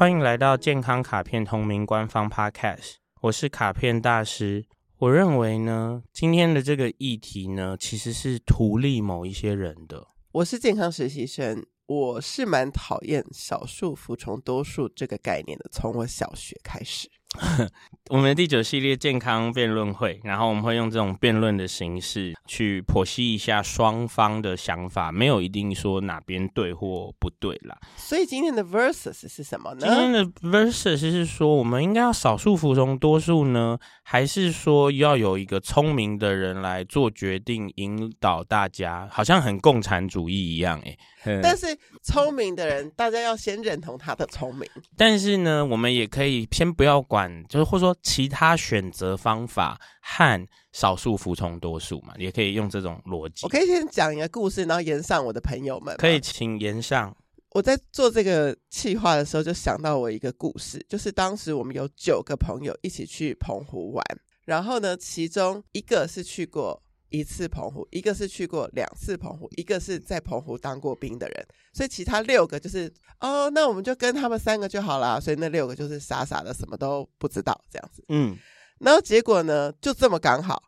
欢迎来到健康卡片同名官方 Podcast，我是卡片大师。我认为呢，今天的这个议题呢，其实是图利某一些人的。我是健康实习生，我是蛮讨厌少数服从多数这个概念的，从我小学开始。我们的第九系列健康辩论会，然后我们会用这种辩论的形式去剖析一下双方的想法，没有一定说哪边对或不对啦。所以今天的 versus 是什么呢？今天的 versus 是说，我们应该要少数服从多数呢，还是说要有一个聪明的人来做决定，引导大家？好像很共产主义一样，欸，诶。但是聪明的人，大家要先认同他的聪明。但是呢，我们也可以先不要管。就是或者说其他选择方法和少数服从多数嘛，也可以用这种逻辑。我可以先讲一个故事，然后延上我的朋友们。可以请延上。我在做这个企划的时候，就想到我一个故事，就是当时我们有九个朋友一起去澎湖玩，然后呢，其中一个是去过。一次澎湖，一个是去过两次澎湖，一个是在澎湖当过兵的人，所以其他六个就是哦，那我们就跟他们三个就好了。所以那六个就是傻傻的，什么都不知道这样子。嗯，然后结果呢，就这么刚好，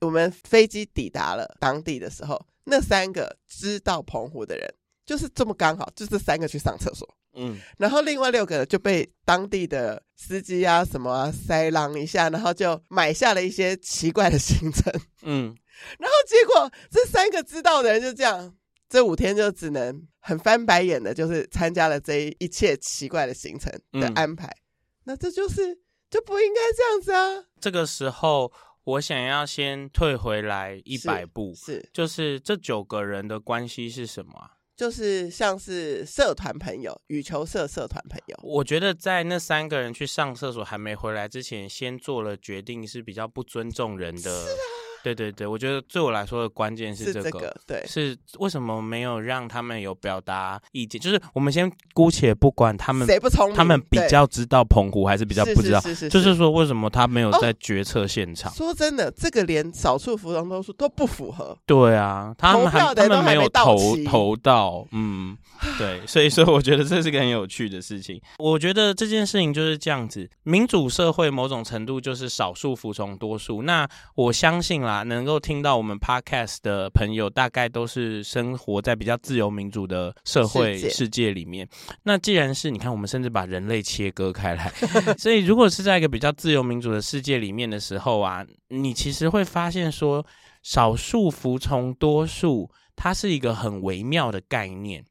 我们飞机抵达了当地的时候，那三个知道澎湖的人，就是这么刚好，就这三个去上厕所。嗯，然后另外六个就被当地的司机啊什么啊塞浪一下，然后就买下了一些奇怪的行程。嗯。然后结果，这三个知道的人就这样，这五天就只能很翻白眼的，就是参加了这一切奇怪的行程的安排。嗯、那这就是就不应该这样子啊！这个时候，我想要先退回来一百步，是，是就是这九个人的关系是什么啊？就是像是社团朋友，羽球社社团朋友。我觉得在那三个人去上厕所还没回来之前，先做了决定是比较不尊重人的。是啊。对对对，我觉得对我来说的关键是这个，这个对，是为什么没有让他们有表达意见？就是我们先姑且不管他们，谁不聪明，他们比较知道澎湖还是比较不知道，是是是是是，就是说为什么他没有在决策现场？哦，说真的，这个连少数服从多数都不符合。对啊，他们还他们没有投投到，嗯，对，所以说我觉得这是个很有趣的事情。我觉得这件事情就是这样子，民主社会某种程度就是少数服从多数。那我相信啦。能够听到我们 podcast 的朋友，大概都是生活在比较自由民主的社会世界里面。那既然是你看，我们甚至把人类切割开来，所以如果是在一个比较自由民主的世界里面的时候啊，你其实会发现说，少数服从多数，它是一个很微妙的概念。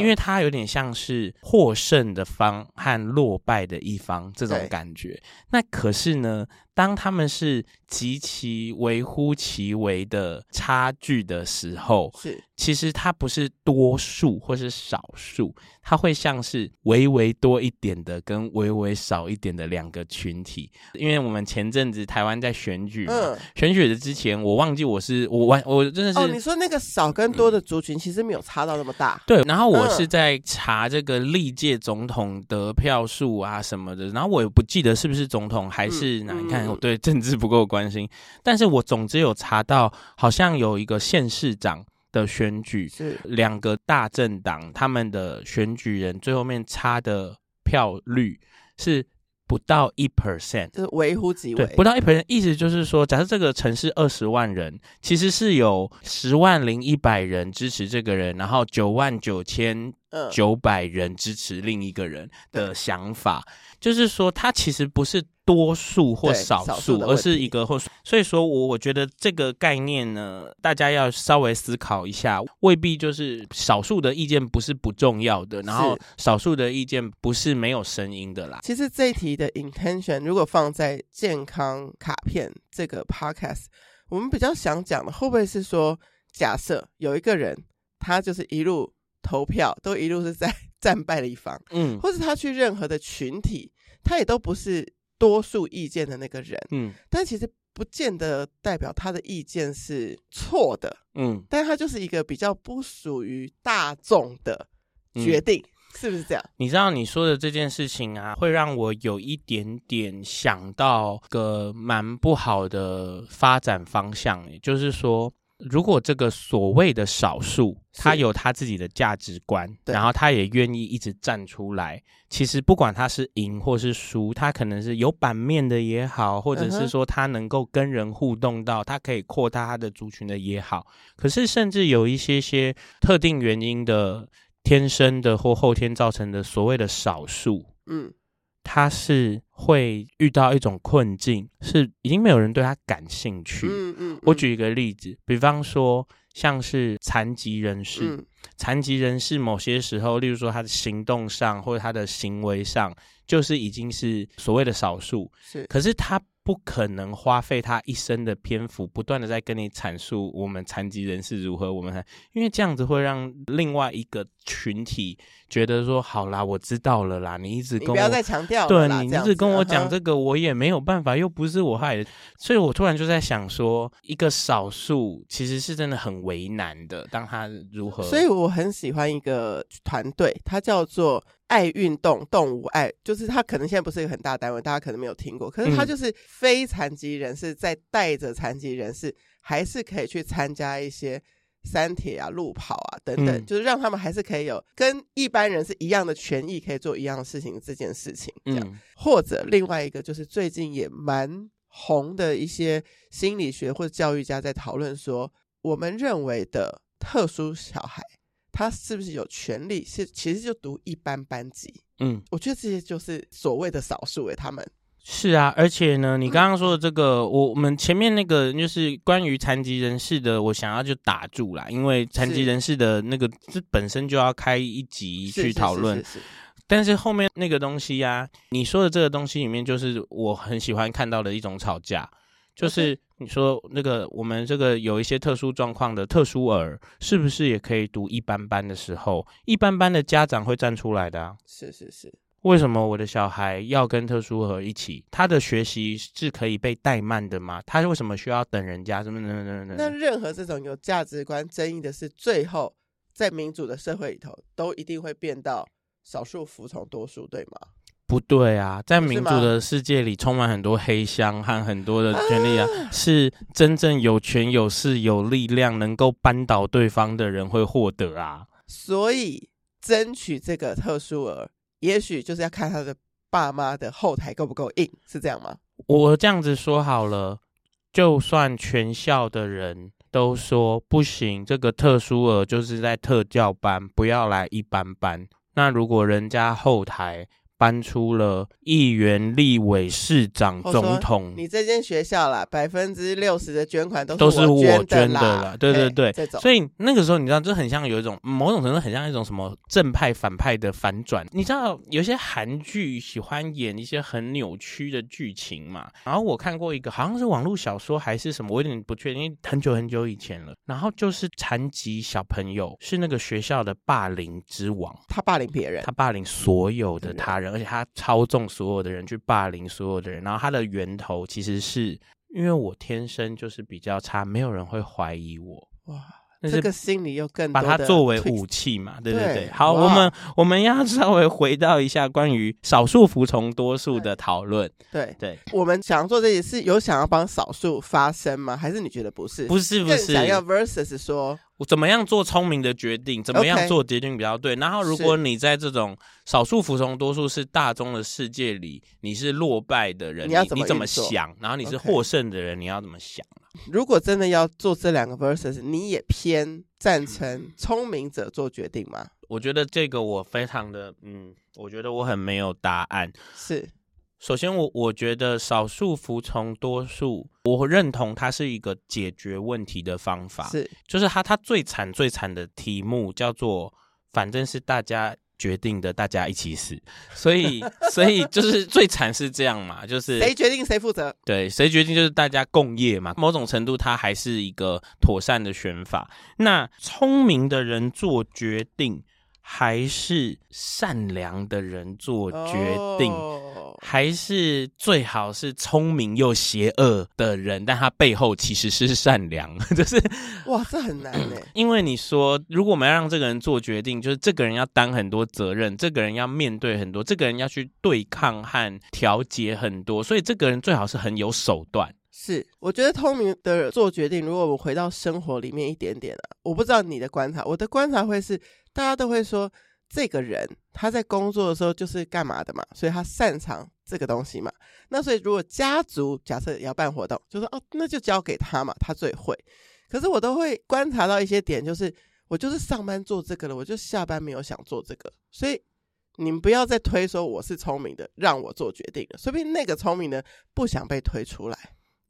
因为它有点像是获胜的方和落败的一方这种感觉。那可是呢，当他们是极其微乎其微的差距的时候，是其实它不是多数或是少数，它会像是微微多一点的跟微微少一点的两个群体。因为我们前阵子台湾在选举嘛，嗯，选举的之前，我忘记我是我完我真的是哦，你说那个少跟多的族群其实没有差到那么大，对，然后我。我是在查这个历届总统得票数啊什么的，然后我也不记得是不是总统还是哪，你看我对政治不够关心，但是我总之有查到，好像有一个县市长的选举，是两个大政党他们的选举人最后面差的票率是。不到一 percent，就是微乎其微。对，不到一 percent，意思就是说，假设这个城市二十万人，其实是有十万零一百人支持这个人，然后九万九千九百人支持另一个人的想法，就是说，他其实不是。多数或少数，而是一个或，所以说我我觉得这个概念呢，大家要稍微思考一下，未必就是少数的意见不是不重要的，然后少数的意见不是没有声音的啦。其实这一题的 intention 如果放在健康卡片这个 podcast，我们比较想讲的会不会是说，假设有一个人他就是一路投票都一路是在 战败的一方，嗯，或者他去任何的群体，他也都不是。多数意见的那个人，嗯，但其实不见得代表他的意见是错的，嗯，但他就是一个比较不属于大众的决定，嗯，是不是这样？你知道你说的这件事情啊，会让我有一点点想到个蛮不好的发展方向，也就是说，如果这个所谓的少数，他有他自己的价值观，然后他也愿意一直站出来，其实不管他是赢或是输，他可能是有版面的也好，或者是说他能够跟人互动到，他可以扩大他的族群的也好。可是甚至有一些些特定原因的。天生的或后天造成的所谓的少数，嗯，他是会遇到一种困境，是已经没有人对他感兴趣。嗯嗯，嗯，我举一个例子，比方说像是残疾人士，嗯、残疾人士某些时候，例如说他的行动上或者他的行为上，就是已经是所谓的少数。是，可是他。不可能花费他一生的篇幅，不断的在跟你阐述我们残疾人是如何，我们因为这样子会让另外一个群体觉得说，好啦，我知道了啦，你一直跟我，不要再强调，对，你一直跟我讲这个，我也没有办法，又不是我害的，所以我突然就在想说，一个少数其实是真的很为难的，当他如何，所以我很喜欢一个团队，它叫做。爱运动，动物爱，就是他可能现在不是一个很大单位，大家可能没有听过。可是他就是非残疾人士在带着残疾人士，还是可以去参加一些三铁啊、路跑啊等等，嗯、就是让他们还是可以有跟一般人是一样的权益，可以做一样的事情。这件事情，这样、嗯、或者另外一个就是最近也蛮红的一些心理学或者教育家在讨论说，我们认为的特殊小孩。他是不是有权利？是其实就读一般班级。嗯，我觉得这些就是所谓的少数诶。他们是啊，而且呢，你刚刚说的这个，我、嗯、我们前面那个就是关于残疾人士的，我想要就打住啦，因为残疾人士的那个这本身就要开一集去讨论。是是是是是，但是后面那个东西呀、啊，你说的这个东西里面，就是我很喜欢看到的一种吵架，就是。你说那个我们这个有一些特殊状况的特殊儿，是不是也可以读一般班的时候，一般班的家长会站出来的啊？是是是。为什么我的小孩要跟特殊儿一起？他的学习是可以被怠慢的吗？他为什么需要等人家？什么什么什么？那任何这种有价值观争议的事，最后在民主的社会里头，都一定会变到少数服从多数，对吗？不对啊，在民主的世界里，充满很多黑箱和很多的权利啊，啊，是真正有权有势有力量，能够扳倒对方的人会获得啊。所以争取这个特殊儿，也许就是要看他的爸妈的后台够不够硬，是这样吗？我这样子说好了，就算全校的人都说不行，这个特殊儿就是在特教班，不要来一般班。那如果人家后台，搬出了议员、立委、市长、总统。你这间学校啦，百分之六十的捐款都是都是我捐的啦。对对对，所以那个时候，你知道，这很像有一种某种程度，很像一种什么正派反派的反转。你知道，有些韩剧喜欢演一些很扭曲的剧情嘛？然后我看过一个，好像是网络小说还是什么，我有点不确定，因为很久很久以前了。然后就是残疾小朋友是那个学校的霸凌之王，他霸凌别人，他霸凌所有的他人。而且他操纵所有的人去霸凌所有的人，然后他的源头其实是因为我天生就是比较差，没有人会怀疑我。哇，这个心理又更把它作为武器嘛？对对对。好，我们我们要稍微回到一下关于少数服从多数的讨论。对对，我们想要做这件事，有想要帮少数发声吗？还是你觉得不是？不是不是，想要 versus 说。怎么样做聪明的决定？怎么样做决定比较对然后，如果你在这种少数服从多数是大众的世界里，你是落败的人，你要怎么，你怎么想？然后你是获胜的人.你要怎么想？如果真的要做这两个 versus，你也偏赞成聪明者做决定吗？我觉得这个我非常的，嗯，我觉得我很没有答案。是。首先我，我我觉得少数服从多数，我认同它是一个解决问题的方法。是，就是它它最惨最惨的题目叫做，反正是大家决定的，大家一起死。所以，所以就是最惨是这样嘛，就是谁决定谁负责？对，谁决定就是大家共业嘛。某种程度，它还是一个妥善的选法。那聪明的人做决定。还是善良的人做决定，oh. 还是最好是聪明又邪恶的人，但他背后其实是善良，就是哇，这很难呢。因为你说，如果我们要让这个人做决定，就是这个人要担很多责任，这个人要面对很多，这个人要去对抗和调节很多，所以这个人最好是很有手段。是，我觉得聪明的做决定。如果我回到生活里面一点点啊，我不知道你的观察，我的观察会是，大家都会说，这个人他在工作的时候就是干嘛的嘛，所以他擅长这个东西嘛。那所以如果家族假设要办活动，就说哦，那就交给他嘛，他最会。可是我都会观察到一些点，就是我就是上班做这个了，我就下班没有想做这个，所以。你们不要再推说我是聪明的，让我做决定了。说不定那个聪明的不想被推出来。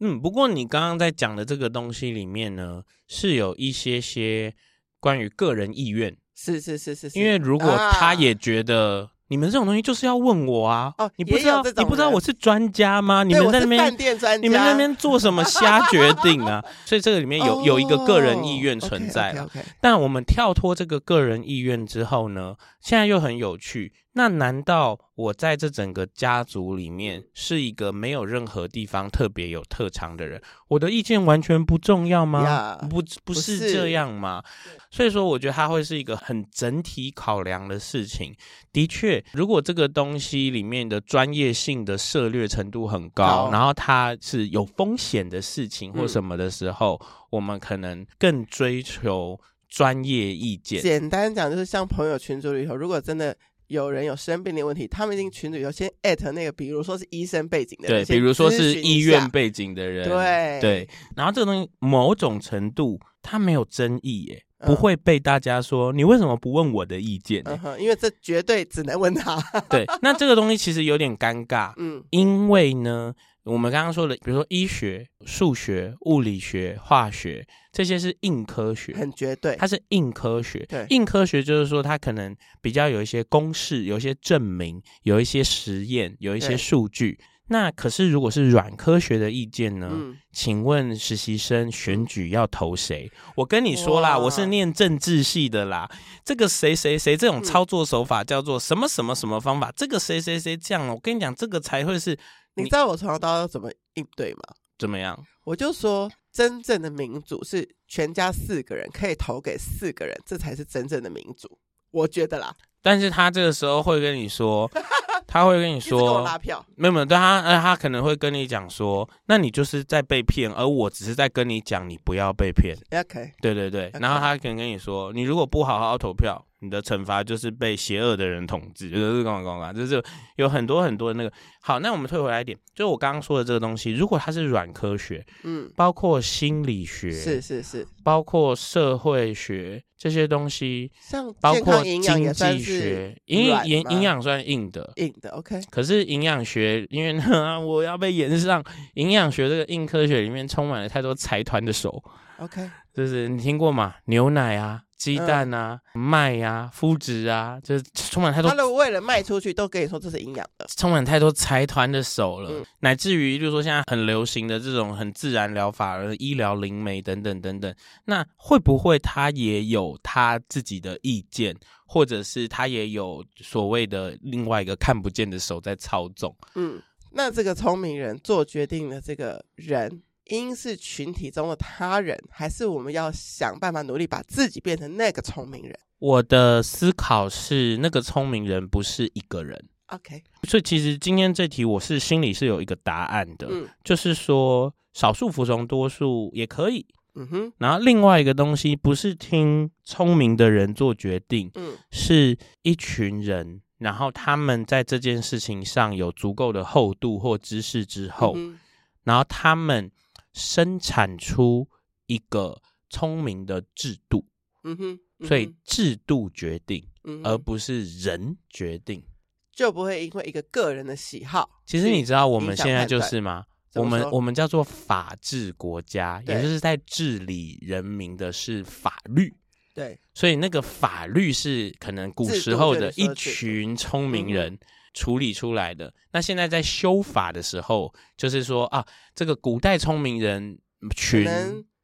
嗯，不过你刚刚在讲的这个东西里面呢，是有一些些关于个人意愿。是是是是，是，因为如果他也觉得。啊你们这种东西就是要问我啊！哦，你不知道你不知道我是专家吗？你们在那边你们在那边做什么瞎决定啊？所以这个里面有、哦、有一个个人意愿存在了。Okay, okay, okay. 但我们跳脱这个个人意愿之后呢，现在又很有趣。那难道我在这整个家族里面是一个没有任何地方特别有特长的人？我的意见完全不重要吗？Yeah, 不，不是这样吗？所以说，我觉得它会是一个很整体考量的事情。的确，如果这个东西里面的专业性的涉略程度很高，然后它是有风险的事情或什么的时候，嗯、我们可能更追求专业意见。简单讲，就是像朋友群组里头，如果真的。有人有生病的问题，他们一定群组有先艾特那个，比如说是医生背景的人，对，比如说是医院背景的人，对对。然后这个东西某种程度它没有争议耶，不会被大家说、嗯、你为什么不问我的意见？嗯，因为这绝对只能问他。对，那这个东西其实有点尴尬，嗯，因为呢。我们刚刚说的，比如说医学、数学、物理学、化学，这些是硬科学，很绝对，它是硬科学。对，硬科学就是说它可能比较有一些公式、有一些证明、有一些实验、有一些数据。那可是如果是软科学的意见呢？嗯，请问实习生选举要投谁？我跟你说啦，我是念政治系的啦。这个谁谁谁这种操作手法叫做什么什么什么方法？这个谁谁谁这样，我跟你讲，这个才会是。你知道我从小到大怎么应对吗？怎么样？我就说，真正的民主是全家四个人可以投给四个人，这才是真正的民主。我觉得啦。但是他这个时候会跟你说，他会跟你说，跟我拉票。没有没有，对他，呃，他可能会跟你讲说，那你就是在被骗，而我只是在跟你讲，你不要被骗。OK。对对对。然后他可能跟你说，你如果不好好投票。你的惩罚就是被邪恶的人统治，就是干嘛干嘛，就是有很多很多的那个。好，那我们退回来一点，就是我刚刚说的这个东西，如果它是软科学，嗯，包括心理学，是是是，包括社会学这些东西，像包括经济学，营营营养算硬的，硬的 OK。可是营养学，因为呢，我要被延上营养学这个硬科学里面充满了太多财团的手，OK，就是你听过吗？牛奶啊。鸡蛋啊，麦、嗯、呀、啊，麸质啊，就是充满太多。他们为了卖出去，都跟你说这是营养的，充满太多财团的手了，嗯、乃至于就是说现在很流行的这种很自然疗法、医疗灵媒等等等等，那会不会他也有他自己的意见，或者是他也有所谓的另外一个看不见的手在操纵？嗯，那这个聪明人做决定的这个人。应是群体中的他人，还是我们要想办法努力把自己变成那个聪明人？我的思考是，那个聪明人不是一个人。OK，所以其实今天这题我是心里是有一个答案的，嗯，就是说少数服从多数也可以。嗯哼，然后另外一个东西不是听聪明的人做决定，嗯，是一群人，然后他们在这件事情上有足够的厚度或知识之后，嗯，然后他们。生产出一个聪明的制度，嗯哼，嗯哼，所以制度决定，嗯，而不是人决定，就不会因为一个个人的喜好。其实你知道我们现在就是吗？我们我们叫做法治国家，也就是在治理人民的是法律。对，所以那个法律是可能古时候的一群聪明人。处理出来的。那现在在修法的时候，就是说啊，这个古代聪明人群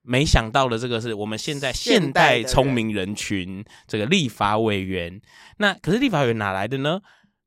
没想到的这个是我们现在现代聪明人群这个立法委员。那可是立法委员哪来的呢？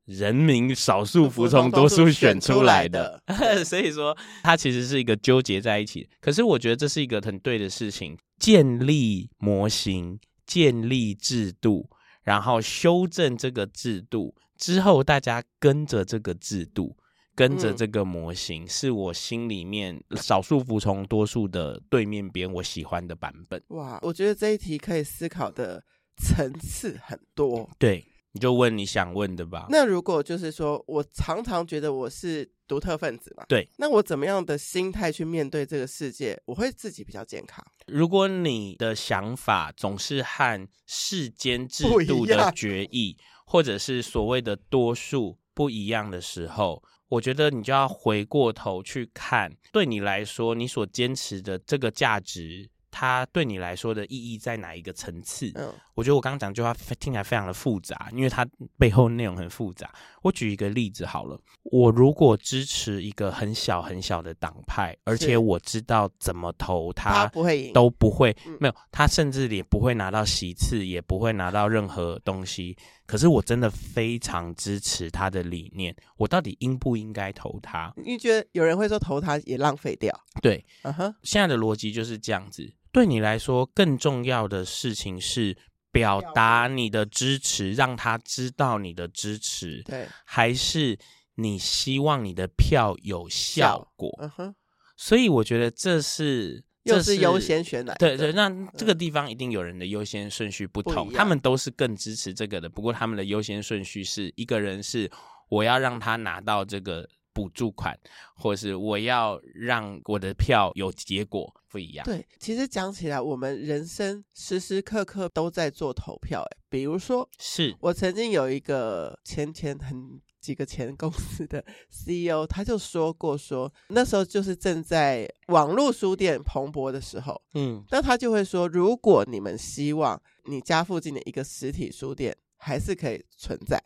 人民少数服从多数选出来的。所以说，它其实是一个纠结在一起。可是我觉得这是一个很对的事情：建立模型，建立制度，然后修正这个制度。之后，大家跟着这个制度，跟着这个模型，嗯、是我心里面少数服从多数的对面边我喜欢的版本。哇，我觉得这一题可以思考的层次很多。对，你就问你想问的吧。那如果就是说我常常觉得我是独特分子嘛，对，那我怎么样的心态去面对这个世界，我会自己比较健康。如果你的想法总是和世间制度的决议，或者是所谓的多数不一样的时候，我觉得你就要回过头去看，对你来说，你所坚持的这个价值。它对你来说的意义在哪一个层次？嗯，我觉得我刚刚讲这句话听起来非常的复杂，因为它背后内容很复杂。我举一个例子好了，我如果支持一个很小很小的党派，而且我知道怎么投他，不会赢，都不会，没有，他甚至也不会拿到席次，也不会拿到任何东西。可是我真的非常支持他的理念，我到底应不应该投他？你觉得有人会说投他也浪费掉？对，嗯哼，现在的逻辑就是这样子。对你来说，更重要的事情是表达你的支持，让他知道你的支持。对，还是你希望你的票有效果？嗯哼。所以我觉得这是，这是优先选哪？对对，那这个地方一定有人的优先顺序不同，他们都是更支持这个的。不过他们的优先顺序是一个人是我要让他拿到这个。补助款，或是我要让我的票有结果不一样。对，其实讲起来，我们人生时时刻刻都在做投票。哎，比如说，是我曾经有一个前前很几个前公司的 CEO，他就说过说，说那时候就是正在网络书店蓬勃的时候，嗯，那他就会说，如果你们希望你家附近的一个实体书店还是可以存在。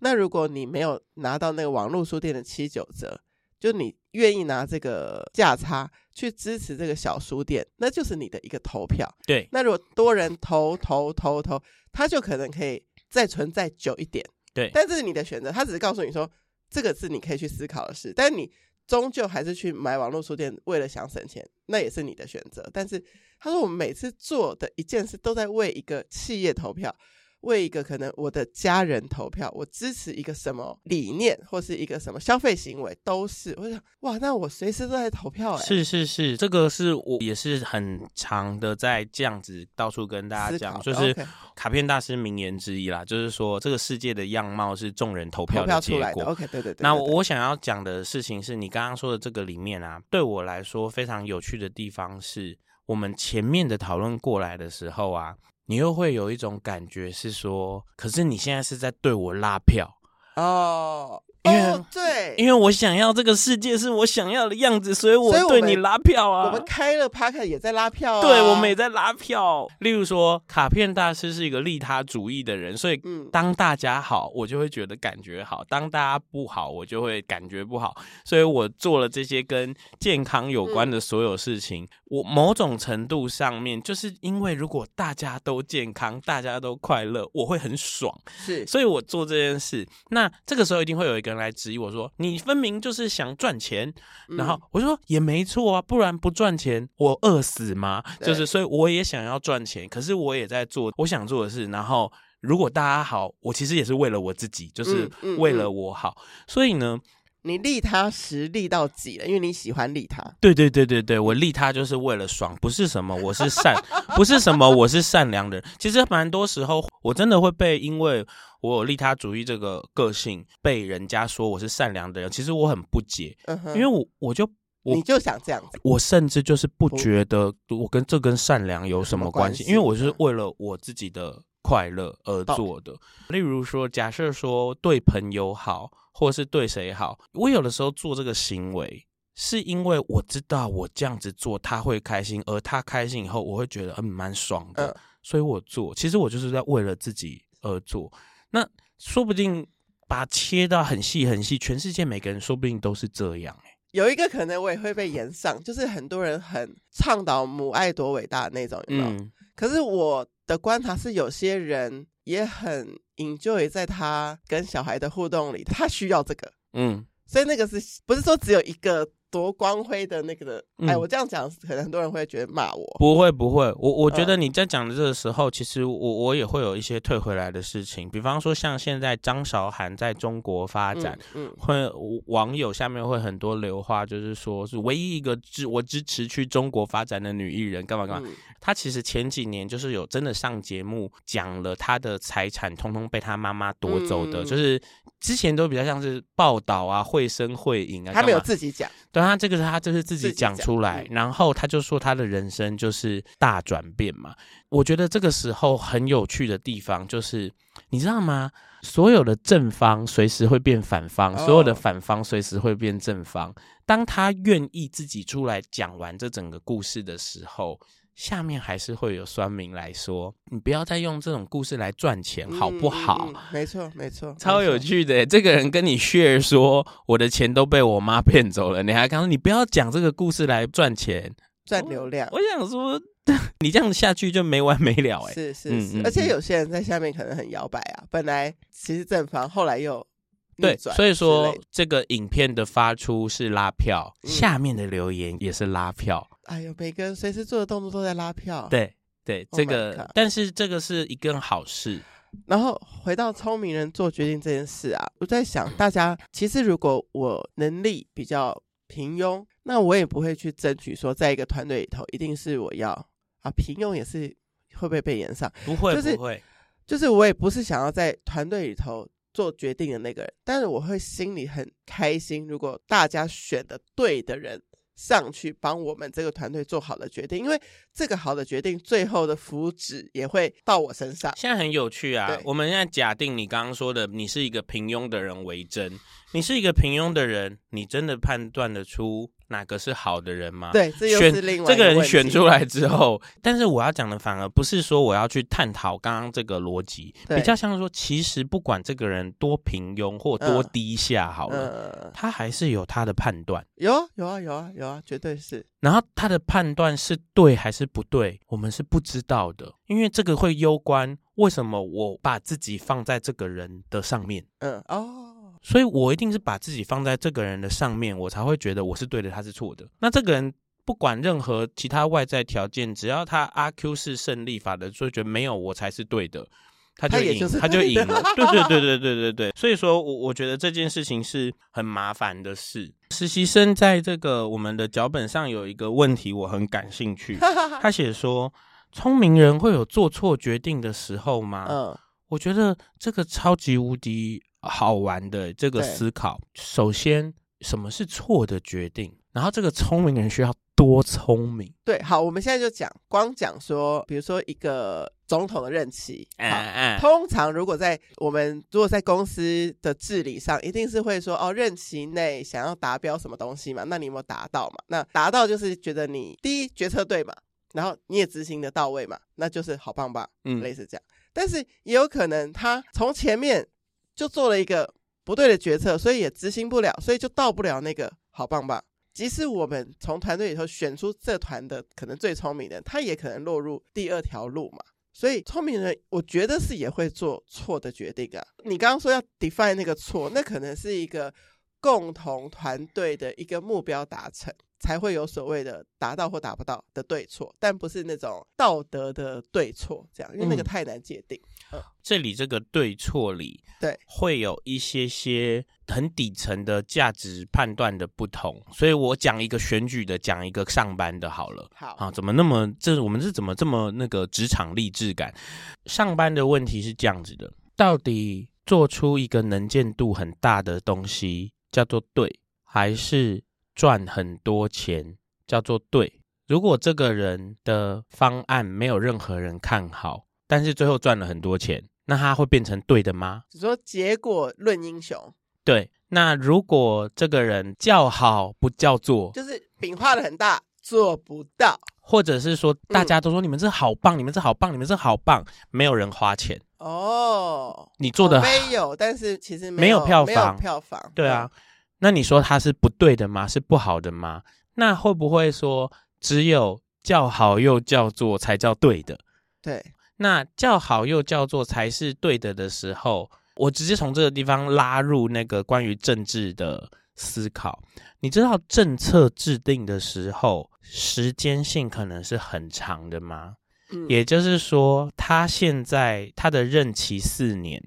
那如果你没有拿到那个网络书店的七九折，就你愿意拿这个价差去支持这个小书店，那就是你的一个投票。对。那如果多人投投投投，他就可能可以再存在久一点。对。但这是你的选择，他只是告诉你说，这个是你可以去思考的事。但你终究还是去买网络书店，为了想省钱，那也是你的选择。但是他说，我们每次做的一件事，都在为一个企业投票。为一个可能我的家人投票，我支持一个什么理念或是一个什么消费行为，都是我想哇，那我随时都在投票哎。是是是，这个是我也是很常的在这样子到处跟大家讲，就是卡片大师名言之一啦，就是说这个世界的样貌是众人投票的结果。投票出来的。OK，对对对。那我想要讲的事情是你刚刚说的这个里面啊，对我来说非常有趣的地方是我们前面的讨论过来的时候啊。你又会有一种感觉是说，可是你现在是在对我拉票哦。因为、哦、对，因为我想要这个世界是我想要的样子，所以我对你拉票啊。我们开了 Podcast 也在拉票啊。对，我们也在拉票。例如说，卡片大师是一个利他主义的人，所以当大家好，我就会觉得感觉好；当大家不好，我就会感觉不好。所以我做了这些跟健康有关的所有事情，嗯、我某种程度上面就是因为如果大家都健康，大家都快乐，我会很爽。是，所以我做这件事。那这个时候一定会有一个。人来质疑我说：“你分明就是想赚钱。”然后我就说：“也没错啊，不然不赚钱我饿死吗？就是，所以我也想要赚钱，可是我也在做我想做的事。然后如果大家好，我其实也是为了我自己，就是为了我好。所以呢，你利他时利到几了？因为你喜欢利他。对对对对对，我利他就是为了爽，不是什么我是善，不是什么我是善良的人。其实蛮多时候我真的会被因为。”我有利他主义这个个性，被人家说我是善良的人，其实我很不解，嗯、哼因为我我就我你就想这样子，我甚至就是不觉得我跟这跟善良有什么关系，关因为我是为了我自己的快乐而做的。例如说，假设说对朋友好，或是对谁好，我有的时候做这个行为，是因为我知道我这样子做他会开心，而他开心以后，我会觉得嗯蛮爽的，嗯、所以我做。其实我就是在为了自己而做。那说不定把它切到很细很细，全世界每个人说不定都是这样哎。有一个可能我也会被延上，就是很多人很倡导母爱多伟大的那种，有没有？嗯。可是我的观察是，有些人也很 enjoy 在他跟小孩的互动里，他需要这个，嗯。所以那个是不是说只有一个多光辉的那个的。嗯、哎，我这样讲，可能很多人会觉得骂我。不会不会，我我觉得你在讲的这个时候，嗯、其实我我也会有一些退回来的事情。比方说，像现在张韶涵在中国发展，嗯，嗯会网友下面会很多留话，就是说是唯一一个支我支持去中国发展的女艺人，干嘛干嘛。她、嗯、其实前几年就是有真的上节目讲了她的财产，通通被她妈妈夺走的，嗯、就是之前都比较像是报道啊，绘声绘影啊，他没有自己讲。对，他这个是他就是自己讲出来，嗯、然后他就说他的人生就是大转变嘛。我觉得这个时候很有趣的地方就是，你知道吗？所有的正方随时会变反方，所有的反方随时会变正方。当他愿意自己出来讲完这整个故事的时候。下面还是会有酸民来说，你不要再用这种故事来赚钱，好不好？没错，没错，超有趣的。这个人跟你 share 说，我的钱都被我妈骗走了，你还刚说你不要讲这个故事来赚钱，赚流量。我，我想说，你这样下去就没完没了哎。是是是，嗯嗯、而且有些人在下面可能很摇摆啊，本来其实正方，后来又。对，所以说这个影片的发出是拉票，嗯、下面的留言也是拉票。哎呦，每个人随时做的动作都在拉票。对对，这个，oh、但是这个是一个好事。然后回到聪明人做决定这件事啊，我在想，大家其实如果我能力比较平庸，那我也不会去争取说，在一个团队里头一定是我要啊，平庸也是会不会被延上？不会，就是、不会，就是我也不是想要在团队里头。做决定的那个人，但是我会心里很开心。如果大家选的对的人上去帮我们这个团队做好的决定，因为这个好的决定最后的福祉也会到我身上。现在很有趣啊！我们现在假定你刚刚说的，你是一个平庸的人为真，你是一个平庸的人，你真的判断得出？哪个是好的人吗？对，这又是另外一个问题。选这个人选出来之后，但是我要讲的反而不是说我要去探讨刚刚这个逻辑，对比较像说，其实不管这个人多平庸或多低下，好了，呃、他还是有他的判断。有啊，有啊，有啊，有啊，绝对是。然后他的判断是对还是不对，我们是不知道的，因为这个会攸关为什么我把自己放在这个人的上面。嗯，哦。所以我一定是把自己放在这个人的上面，我才会觉得我是对的，他是错的。那这个人不管任何其他外在条件，只要他阿 Q 是胜利法的，所以觉得没有我才是对的，他就赢，他就赢了。对 对对对对对对。所以说我我觉得这件事情是很麻烦的事。实习生在这个我们的脚本上有一个问题，我很感兴趣。他写说，聪明人会有做错决定的时候吗？嗯，我觉得这个超级无敌。好玩的这个思考，首先什么是错的决定？然后这个聪明人需要多聪明？对，好，我们现在就讲，光讲说，比如说一个总统的任期，嗯嗯，通常如果在我们如果在公司的治理上，一定是会说，哦，任期内想要达标什么东西嘛？那你有没有达到嘛？那达到就是觉得你第一决策对嘛，然后你也执行的到位嘛，那就是好棒棒，嗯，类似这样。但是也有可能他从前面。就做了一个不对的决策，所以也执行不了，所以就到不了那个好棒棒。即使我们从团队里头选出这团的可能最聪明的，他也可能落入第二条路嘛。所以聪明人，我觉得是也会做错的决定啊。你刚刚说要 define 那个错，那可能是一个共同团队的一个目标达成。才会有所谓的达到或达不到的对错，但不是那种道德的对错，这样，因为那个太难界定。嗯，嗯，这里这个对错里，对，会有一些些很底层的价值判断的不同。所以我讲一个选举的，讲一个上班的，好了。好啊，怎么那么这我们是怎么这么那个职场励志感？上班的问题是这样子的：到底做出一个能见度很大的东西叫做对，还是？赚很多钱叫做对。如果这个人的方案没有任何人看好，但是最后赚了很多钱，那他会变成对的吗？只说结果论英雄。对。那如果这个人叫好不叫座，就是饼画的很大，做不到，或者是说大家都说你们这好棒，嗯、你们这好棒，你们这好棒，没有人花钱哦。你做的没有，但是其实没有，没有票房，没有票房。对啊。那你说他是不对的吗？是不好的吗？那会不会说只有叫好又叫做才叫对的？对，那叫好又叫做才是对的的时候，我直接从这个地方拉入那个关于政治的思考。你知道政策制定的时候，时间性可能是很长的吗？嗯，也就是说，他现在他的任期四年，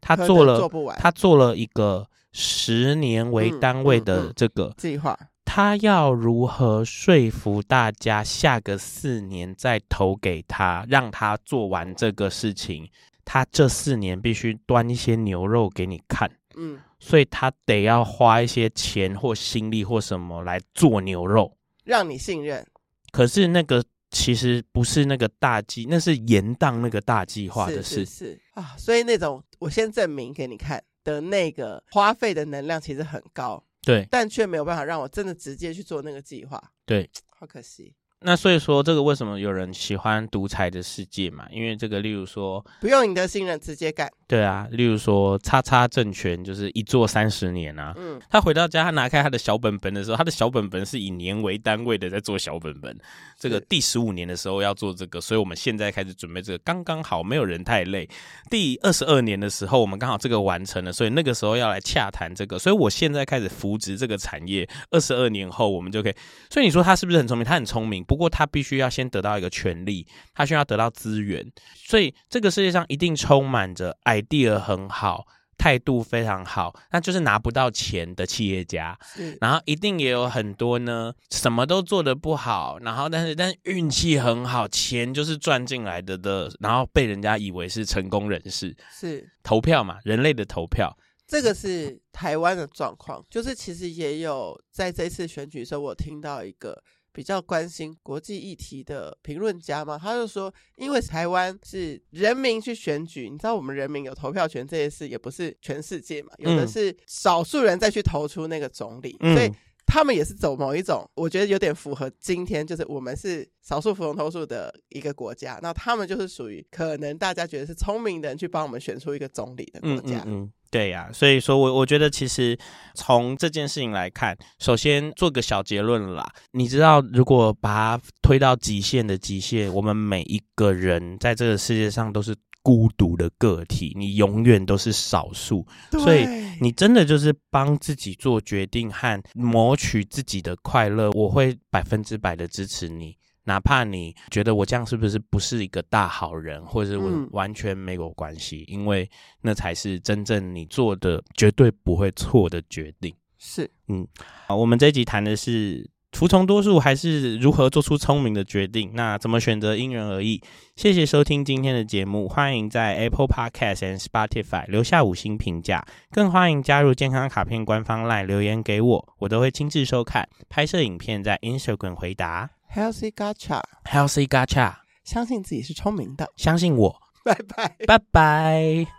他做了做不完，他做了一个十年为单位的这个计划，他要如何说服大家下个四年再投给他，让他做完这个事情？他这四年必须端一些牛肉给你看，嗯，所以他得要花一些钱或心力或什么来做牛肉，让你信任。可是那个其实不是那个大计，那是延宕那个大计划的事，是，啊。所以那种我先证明给你看的那个花费的能量其实很高，对，但却没有办法让我真的直接去做那个计划，对，好可惜。那所以说，这个为什么有人喜欢独裁的世界嘛？因为这个，例如说，不用你的信任，直接干。对啊，例如说，叉叉政权就是一做三十年啊。嗯，他回到家，他拿开他的小本本的时候，他的小本本是以年为单位的在做小本本。这个第十五年的时候要做这个，所以我们现在开始准备这个，刚刚好，没有人太累。第二十二年的时候，我们刚好这个完成了，所以那个时候要来洽谈这个，所以我现在开始扶植这个产业。二十二年后，我们就可以。所以你说他是不是很聪明？他很聪明。不过他必须要先得到一个权利，他需要得到资源，所以这个世界上一定充满着 idea 很好、态度非常好，那就是拿不到钱的企业家。然后一定也有很多呢，什么都做得不好，然后但是但是运气很好，钱就是赚进来的的，然后被人家以为是成功人士。是投票嘛，人类的投票。这个是台湾的状况，就是其实也有在这次选举的时候，我听到一个比较关心国际议题的评论家嘛，他就说，因为台湾是人民去选举，你知道我们人民有投票权这件事，也不是全世界嘛，有的是少数人再去投出那个总理，嗯、所以他们也是走某一种，我觉得有点符合今天，就是我们是少数服从多数的一个国家，那他们就是属于可能大家觉得是聪明的人去帮我们选出一个总理的国家。嗯嗯嗯对呀、啊，所以说我我觉得其实从这件事情来看，首先做个小结论啦。你知道，如果把它推到极限的极限，我们每一个人在这个世界上都是孤独的个体，你永远都是少数。所以你真的就是帮自己做决定和谋取自己的快乐，我会百分之百的支持你。哪怕你觉得我这样是不是不是一个大好人，或者是我完全没有关系，嗯，因为那才是真正你做的绝对不会错的决定。是，嗯，好，我们这一集谈的是服从多数还是如何做出聪明的决定，那怎么选择因人而异。谢谢收听今天的节目，欢迎在 Apple Podcast and Spotify 留下五星评价，更欢迎加入健康卡片官方 LINE 留言给我，我都会亲自收看，拍摄影片在 Instagram 回答。Healthy Gacha，Healthy Gacha，相信自己是聪明的，相信我，拜拜，拜拜。